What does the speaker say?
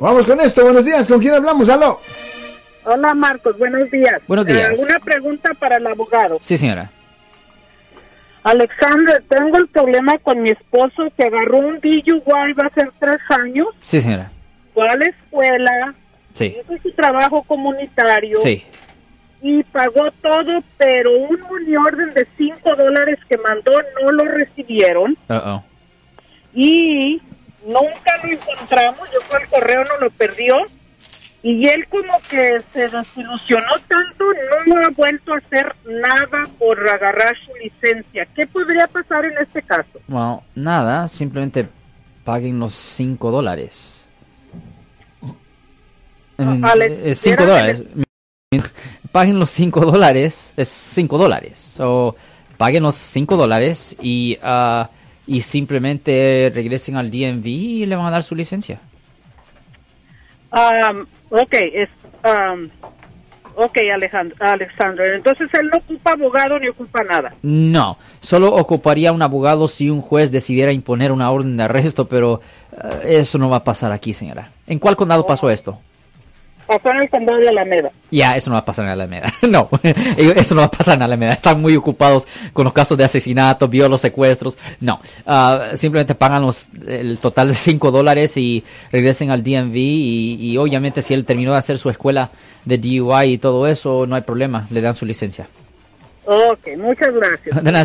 Vamos con esto, buenos días, ¿con quién hablamos? ¡Aló! Hola Marcos, buenos días. Buenos días. Eh, una pregunta para el abogado. Sí, señora. Alexander, tengo el problema con mi esposo que agarró un DUI va a ser tres años, Sí, señora. fue a la escuela, Sí. hizo su trabajo comunitario Sí. y pagó todo, pero un orden de cinco dólares que mandó no lo recibieron Uh-oh. y nunca lo encontramos, yo fue al correo, no lo perdió y él como que se desilusionó tanto, no ha vuelto a hacer nada por agarrar su licencia. ¿Qué podría pasar en este caso? Bueno, nada, simplemente paguen los 5 dólares. I mean, Alex, es 5 era dólares. Paguen los 5 dólares, es 5 dólares. So, paguen los 5 dólares y, ah, y simplemente regresen al DMV y le van a dar su licencia. Um, ok, es, um, ok, Alejandro, Alexandro. Entonces él no ocupa abogado ni ocupa nada. No, solo ocuparía un abogado si un juez decidiera imponer una orden de arresto, pero eh, eso no va a pasar aquí, señora. ¿En cuál condado pasó esto? Pasó en el condado de Alameda. Ya, eso no va a pasar en Alameda. No, eso no va a pasar en Alameda. Están muy ocupados con los casos de asesinato, violos, secuestros. No, Ah, simplemente pagan los, el total de 5 dólares y regresen al DMV. Y, y obviamente, si él terminó de hacer su escuela de DUI y todo eso, no hay problema. Le dan su licencia. Ok, muchas gracias. De nada,